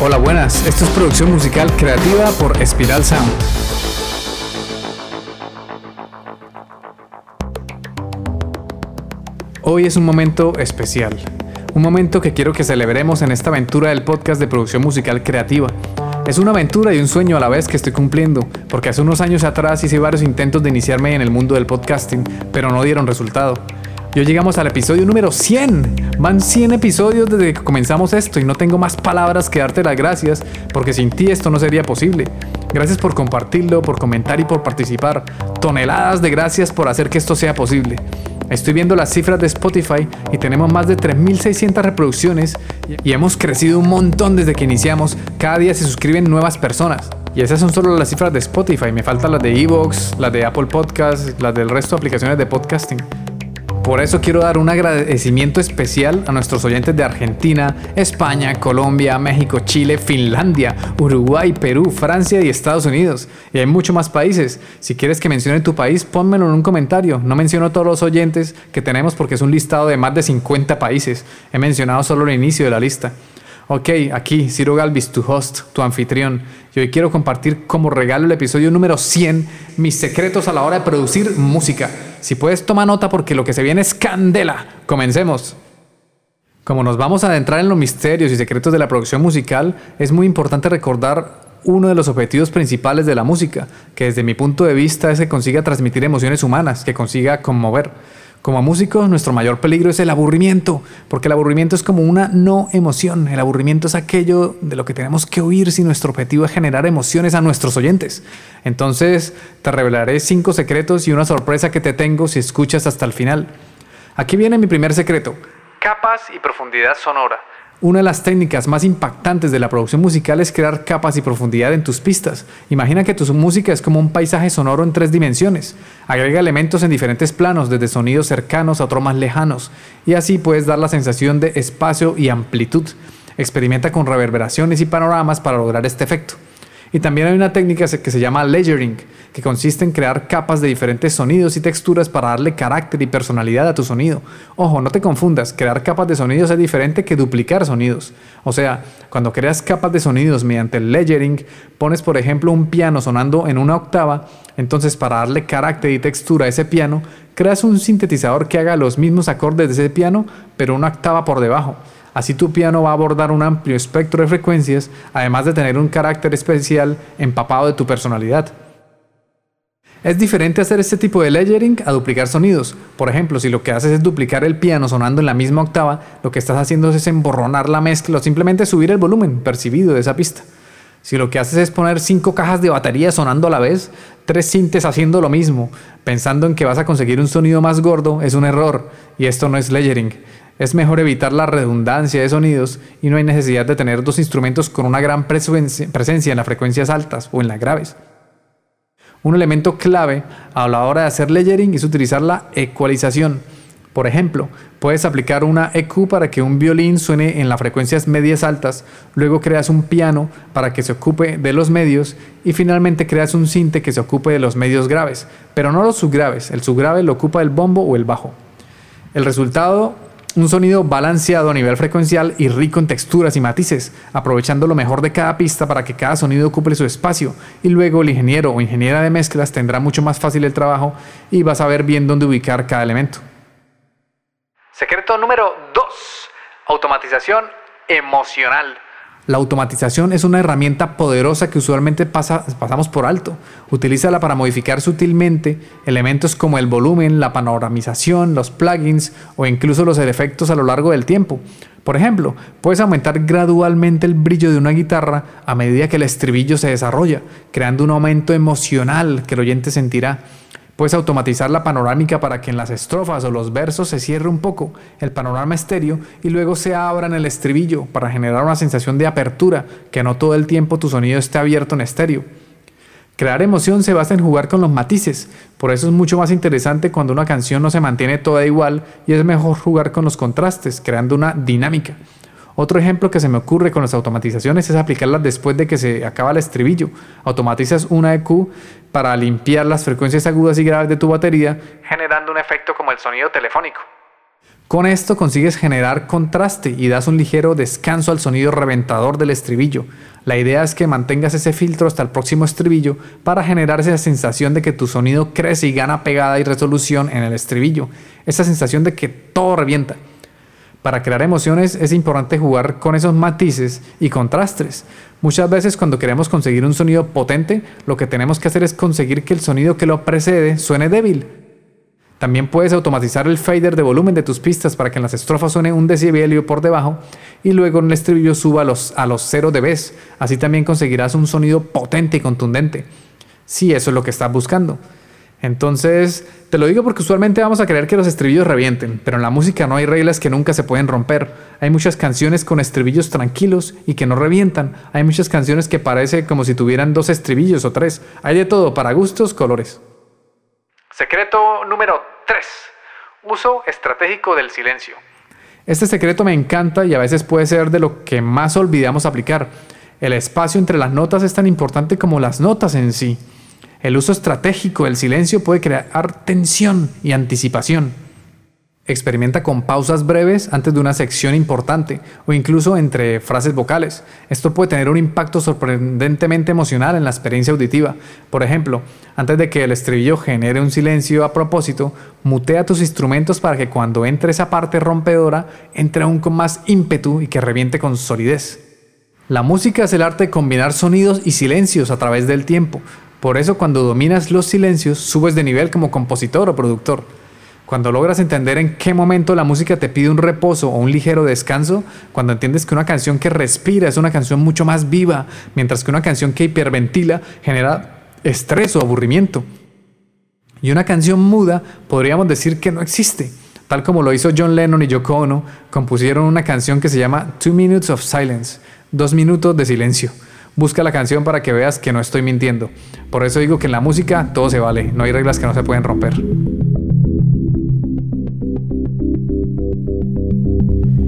Hola, buenas. Esto es producción musical creativa por Espiral Sound. Hoy es un momento especial. Un momento que quiero que celebremos en esta aventura del podcast de producción musical creativa. Es una aventura y un sueño a la vez que estoy cumpliendo, porque hace unos años atrás hice varios intentos de iniciarme en el mundo del podcasting, pero no dieron resultado. Yo llegamos al episodio número 100. Van 100 episodios desde que comenzamos esto y no tengo más palabras que darte las gracias porque sin ti esto no sería posible. Gracias por compartirlo, por comentar y por participar. Toneladas de gracias por hacer que esto sea posible. Estoy viendo las cifras de Spotify y tenemos más de 3.600 reproducciones y hemos crecido un montón desde que iniciamos. Cada día se suscriben nuevas personas. Y esas son solo las cifras de Spotify. Me faltan las de Evox, las de Apple Podcasts, las del resto de aplicaciones de podcasting. Por eso quiero dar un agradecimiento especial a nuestros oyentes de Argentina, España, Colombia, México, Chile, Finlandia, Uruguay, Perú, Francia y Estados Unidos. Y hay muchos más países. Si quieres que mencione tu país, pónmelo en un comentario. No menciono todos los oyentes que tenemos porque es un listado de más de 50 países. He mencionado solo el inicio de la lista. Ok, aquí Ciro Galvis, tu host, tu anfitrión. Y hoy quiero compartir como regalo el episodio número 100, mis secretos a la hora de producir música. Si puedes, toma nota porque lo que se viene es candela. Comencemos. Como nos vamos a adentrar en los misterios y secretos de la producción musical, es muy importante recordar uno de los objetivos principales de la música, que desde mi punto de vista es que consiga transmitir emociones humanas, que consiga conmover. Como músicos, nuestro mayor peligro es el aburrimiento, porque el aburrimiento es como una no emoción. El aburrimiento es aquello de lo que tenemos que oír si nuestro objetivo es generar emociones a nuestros oyentes. Entonces, te revelaré cinco secretos y una sorpresa que te tengo si escuchas hasta el final. Aquí viene mi primer secreto. Capas y profundidad sonora. Una de las técnicas más impactantes de la producción musical es crear capas y profundidad en tus pistas. Imagina que tu música es como un paisaje sonoro en tres dimensiones. Agrega elementos en diferentes planos, desde sonidos cercanos a otros más lejanos, y así puedes dar la sensación de espacio y amplitud. Experimenta con reverberaciones y panoramas para lograr este efecto. Y también hay una técnica que se llama layering, que consiste en crear capas de diferentes sonidos y texturas para darle carácter y personalidad a tu sonido. Ojo, no te confundas, crear capas de sonidos es diferente que duplicar sonidos. O sea, cuando creas capas de sonidos mediante el layering, pones por ejemplo un piano sonando en una octava, entonces para darle carácter y textura a ese piano, creas un sintetizador que haga los mismos acordes de ese piano, pero una octava por debajo. Así tu piano va a abordar un amplio espectro de frecuencias, además de tener un carácter especial empapado de tu personalidad. Es diferente hacer este tipo de layering a duplicar sonidos. Por ejemplo, si lo que haces es duplicar el piano sonando en la misma octava, lo que estás haciendo es emborronar la mezcla o simplemente subir el volumen percibido de esa pista. Si lo que haces es poner cinco cajas de batería sonando a la vez, tres sintes haciendo lo mismo, pensando en que vas a conseguir un sonido más gordo, es un error, y esto no es layering. Es mejor evitar la redundancia de sonidos y no hay necesidad de tener dos instrumentos con una gran presencia en las frecuencias altas o en las graves. Un elemento clave a la hora de hacer layering es utilizar la ecualización. Por ejemplo, puedes aplicar una EQ para que un violín suene en las frecuencias medias altas, luego creas un piano para que se ocupe de los medios y finalmente creas un cinte que se ocupe de los medios graves, pero no los subgraves, el subgrave lo ocupa el bombo o el bajo. El resultado un sonido balanceado a nivel frecuencial y rico en texturas y matices, aprovechando lo mejor de cada pista para que cada sonido ocupe su espacio. Y luego el ingeniero o ingeniera de mezclas tendrá mucho más fácil el trabajo y va a saber bien dónde ubicar cada elemento. Secreto número 2. Automatización emocional. La automatización es una herramienta poderosa que usualmente pasamos por alto. Utilízala para modificar sutilmente elementos como el volumen, la panoramización, los plugins o incluso los efectos a lo largo del tiempo. Por ejemplo, puedes aumentar gradualmente el brillo de una guitarra a medida que el estribillo se desarrolla, creando un aumento emocional que el oyente sentirá. Puedes automatizar la panorámica para que en las estrofas o los versos se cierre un poco el panorama estéreo y luego se abra en el estribillo para generar una sensación de apertura, que no todo el tiempo tu sonido esté abierto en estéreo. Crear emoción se basa en jugar con los matices, por eso es mucho más interesante cuando una canción no se mantiene toda igual y es mejor jugar con los contrastes, creando una dinámica. Otro ejemplo que se me ocurre con las automatizaciones es aplicarlas después de que se acaba el estribillo. Automatizas una EQ para limpiar las frecuencias agudas y graves de tu batería, generando un efecto como el sonido telefónico. Con esto consigues generar contraste y das un ligero descanso al sonido reventador del estribillo. La idea es que mantengas ese filtro hasta el próximo estribillo para generar esa sensación de que tu sonido crece y gana pegada y resolución en el estribillo. Esa sensación de que todo revienta. Para crear emociones es importante jugar con esos matices y contrastes. Muchas veces cuando queremos conseguir un sonido potente, lo que tenemos que hacer es conseguir que el sonido que lo precede suene débil también puedes automatizar el fader de volumen de tus pistas para que en las estrofas suene un decibelio por debajo y luego en el estribillo suba a los, a los 0 dB. Así también conseguirás un sonido potente y contundente. Si eso es lo que estás buscando. Entonces, te lo digo porque usualmente vamos a creer que los estribillos revienten, pero en la música no hay reglas que nunca se pueden romper. Hay muchas canciones con estribillos tranquilos y que no revientan. Hay muchas canciones que parece como si tuvieran dos estribillos o tres. Hay de todo, para gustos, colores. Secreto número 3. Uso estratégico del silencio. Este secreto me encanta y a veces puede ser de lo que más olvidamos aplicar. El espacio entre las notas es tan importante como las notas en sí. El uso estratégico del silencio puede crear tensión y anticipación. Experimenta con pausas breves antes de una sección importante o incluso entre frases vocales. Esto puede tener un impacto sorprendentemente emocional en la experiencia auditiva. Por ejemplo, antes de que el estribillo genere un silencio a propósito, mutea tus instrumentos para que cuando entre esa parte rompedora entre aún con más ímpetu y que reviente con solidez. La música es el arte de combinar sonidos y silencios a través del tiempo. Por eso cuando dominas los silencios subes de nivel como compositor o productor. Cuando logras entender en qué momento la música te pide un reposo o un ligero descanso, cuando entiendes que una canción que respira es una canción mucho más viva, mientras que una canción que hiperventila genera estrés o aburrimiento. Y una canción muda podríamos decir que no existe. Tal como lo hizo John Lennon y Yoko Ono, compusieron una canción que se llama Two Minutes of Silence, dos minutos de silencio. Busca la canción para que veas que no estoy mintiendo. Por eso digo que en la música todo se vale, no hay reglas que no se pueden romper.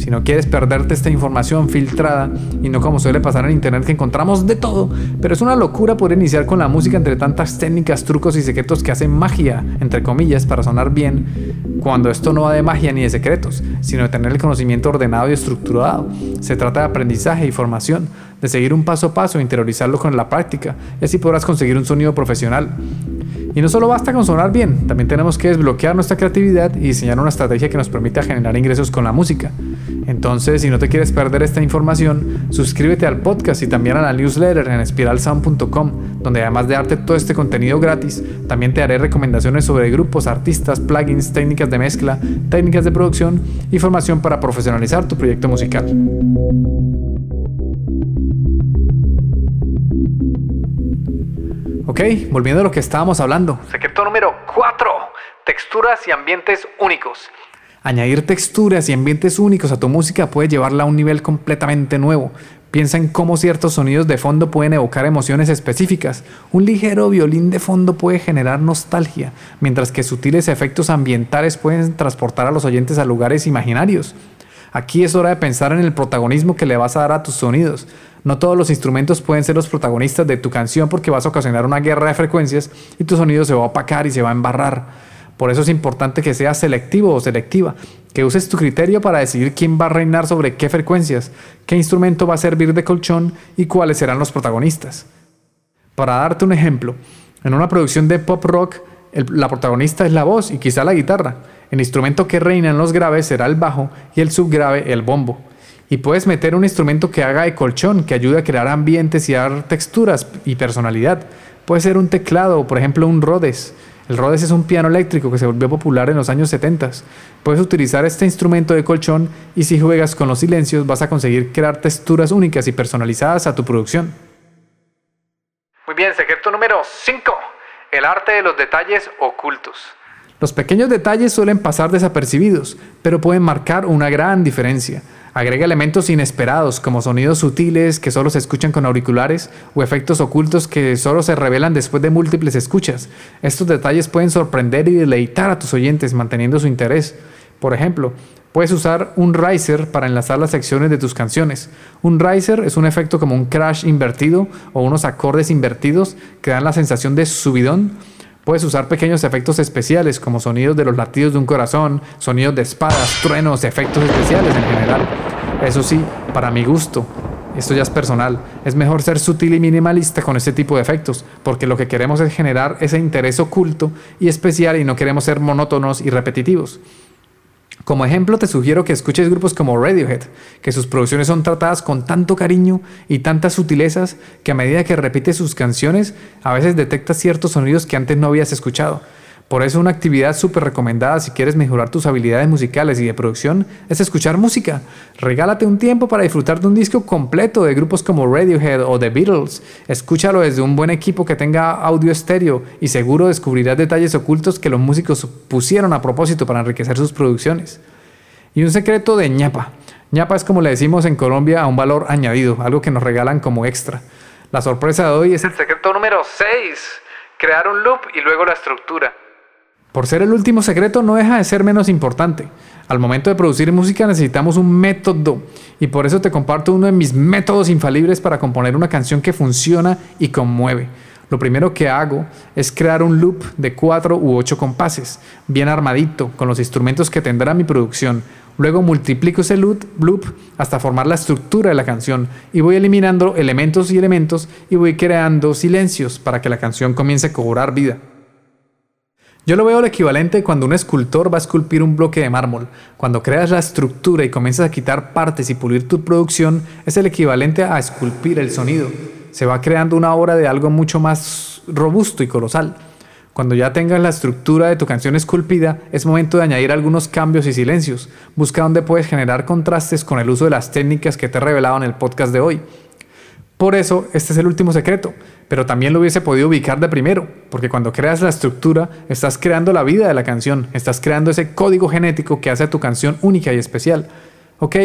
Si no quieres perder esta información filtrada y no como suele pasar en internet que encontramos de todo, pero es una locura poder iniciar con la música entre tantas técnicas, trucos y secretos que hacen magia, entre comillas, para sonar bien, cuando esto no va de magia ni de secretos, sino de tener el conocimiento ordenado y estructurado. Se trata de aprendizaje y formación, de seguir un paso a paso e interiorizarlo con la práctica, y así podrás conseguir un sonido profesional. Y no solo basta con sonar bien, también tenemos que desbloquear nuestra creatividad y diseñar una estrategia que nos permita generar ingresos con la música. Entonces, si no te quieres perder esta información, suscríbete al podcast y también a la newsletter en espiralsound.com, donde además de darte todo este contenido gratis, también te haré recomendaciones sobre grupos, artistas, plugins, técnicas de mezcla, técnicas de producción y formación para profesionalizar tu proyecto musical. Ok, volviendo a lo que estábamos hablando. Secreto número 4. Texturas y ambientes únicos. Añadir texturas y ambientes únicos a tu música puede llevarla a un nivel completamente nuevo. Piensa en cómo ciertos sonidos de fondo pueden evocar emociones específicas. Un ligero violín de fondo puede generar nostalgia, mientras que sutiles efectos ambientales pueden transportar a los oyentes a lugares imaginarios. Aquí es hora de pensar en el protagonismo que le vas a dar a tus sonidos. No todos los instrumentos pueden ser los protagonistas de tu canción porque vas a ocasionar una guerra de frecuencias y tu sonido se va a opacar y se va a embarrar. Por eso es importante que seas selectivo o selectiva, que uses tu criterio para decidir quién va a reinar sobre qué frecuencias, qué instrumento va a servir de colchón y cuáles serán los protagonistas. Para darte un ejemplo, en una producción de pop rock, la protagonista es la voz y quizá la guitarra. El instrumento que reina en los graves será el bajo y el subgrave el bombo y puedes meter un instrumento que haga de colchón, que ayude a crear ambientes y dar texturas y personalidad. Puede ser un teclado o por ejemplo un Rhodes. El Rhodes es un piano eléctrico que se volvió popular en los años 70. Puedes utilizar este instrumento de colchón y si juegas con los silencios vas a conseguir crear texturas únicas y personalizadas a tu producción. Muy bien, secreto número 5. El arte de los detalles ocultos. Los pequeños detalles suelen pasar desapercibidos, pero pueden marcar una gran diferencia. Agrega elementos inesperados como sonidos sutiles que solo se escuchan con auriculares o efectos ocultos que solo se revelan después de múltiples escuchas. Estos detalles pueden sorprender y deleitar a tus oyentes manteniendo su interés. Por ejemplo, puedes usar un riser para enlazar las secciones de tus canciones. Un riser es un efecto como un crash invertido o unos acordes invertidos que dan la sensación de subidón Puedes usar pequeños efectos especiales como sonidos de los latidos de un corazón, sonidos de espadas, truenos, efectos especiales en general. Eso sí, para mi gusto, esto ya es personal, es mejor ser sutil y minimalista con este tipo de efectos, porque lo que queremos es generar ese interés oculto y especial y no queremos ser monótonos y repetitivos. Como ejemplo, te sugiero que escuches grupos como Radiohead, que sus producciones son tratadas con tanto cariño y tantas sutilezas que a medida que repites sus canciones, a veces detectas ciertos sonidos que antes no habías escuchado. Por eso una actividad súper recomendada si quieres mejorar tus habilidades musicales y de producción es escuchar música. Regálate un tiempo para disfrutar de un disco completo de grupos como Radiohead o The Beatles. Escúchalo desde un buen equipo que tenga audio estéreo y seguro descubrirás detalles ocultos que los músicos pusieron a propósito para enriquecer sus producciones. Y un secreto de ñapa. ñapa es como le decimos en Colombia a un valor añadido, algo que nos regalan como extra. La sorpresa de hoy es el secreto número 6. Crear un loop y luego la estructura. Por ser el último secreto no deja de ser menos importante. Al momento de producir música necesitamos un método y por eso te comparto uno de mis métodos infalibles para componer una canción que funciona y conmueve. Lo primero que hago es crear un loop de 4 u 8 compases, bien armadito, con los instrumentos que tendrá mi producción. Luego multiplico ese loop, hasta formar la estructura de la canción y voy eliminando elementos y elementos y voy creando silencios para que la canción comience a cobrar vida. Yo lo veo el equivalente cuando un escultor va a esculpir un bloque de mármol. Cuando creas la estructura y comienzas a quitar partes y pulir tu producción, es el equivalente a esculpir el sonido. Se va creando una obra de algo mucho más robusto y colosal. Cuando ya tengas la estructura de tu canción esculpida, es momento de añadir algunos cambios y silencios. Busca dónde puedes generar contrastes con el uso de las técnicas que te he revelado en el podcast de hoy. Por eso, este es el último secreto, pero también lo hubiese podido ubicar de primero, porque cuando creas la estructura, estás creando la vida de la canción, estás creando ese código genético que hace a tu canción única y especial. Ok,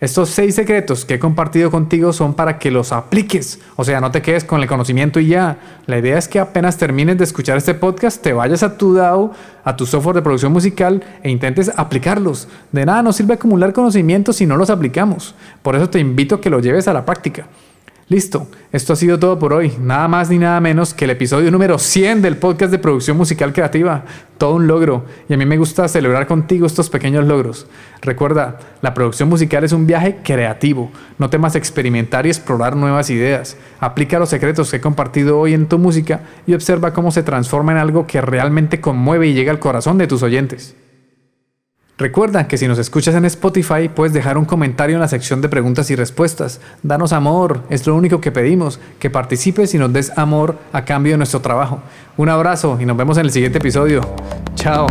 estos seis secretos que he compartido contigo son para que los apliques, o sea, no te quedes con el conocimiento y ya. La idea es que apenas termines de escuchar este podcast, te vayas a tu DAO, a tu software de producción musical e intentes aplicarlos. De nada nos sirve acumular conocimientos si no los aplicamos. Por eso te invito a que lo lleves a la práctica. Listo, esto ha sido todo por hoy. Nada más ni nada menos que el episodio número 100 del podcast de producción musical creativa. Todo un logro. Y a mí me gusta celebrar contigo estos pequeños logros. Recuerda, la producción musical es un viaje creativo. No temas experimentar y explorar nuevas ideas. Aplica los secretos que he compartido hoy en tu música y observa cómo se transforma en algo que realmente conmueve y llega al corazón de tus oyentes. Recuerda que si nos escuchas en Spotify puedes dejar un comentario en la sección de preguntas y respuestas. Danos amor, es lo único que pedimos, que participes y nos des amor a cambio de nuestro trabajo. Un abrazo y nos vemos en el siguiente episodio. Chao.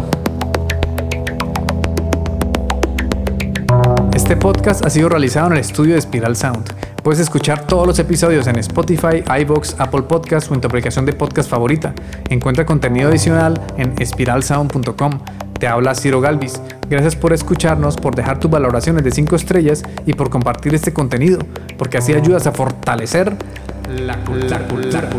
Este podcast ha sido realizado en el estudio de Spiral Sound. Puedes escuchar todos los episodios en Spotify, iBox, Apple Podcasts o en tu aplicación de podcast favorita. Encuentra contenido adicional en espiralsound.com. Te habla Ciro Galvis. Gracias por escucharnos, por dejar tus valoraciones de 5 estrellas y por compartir este contenido, porque así ayudas a fortalecer la, cultura.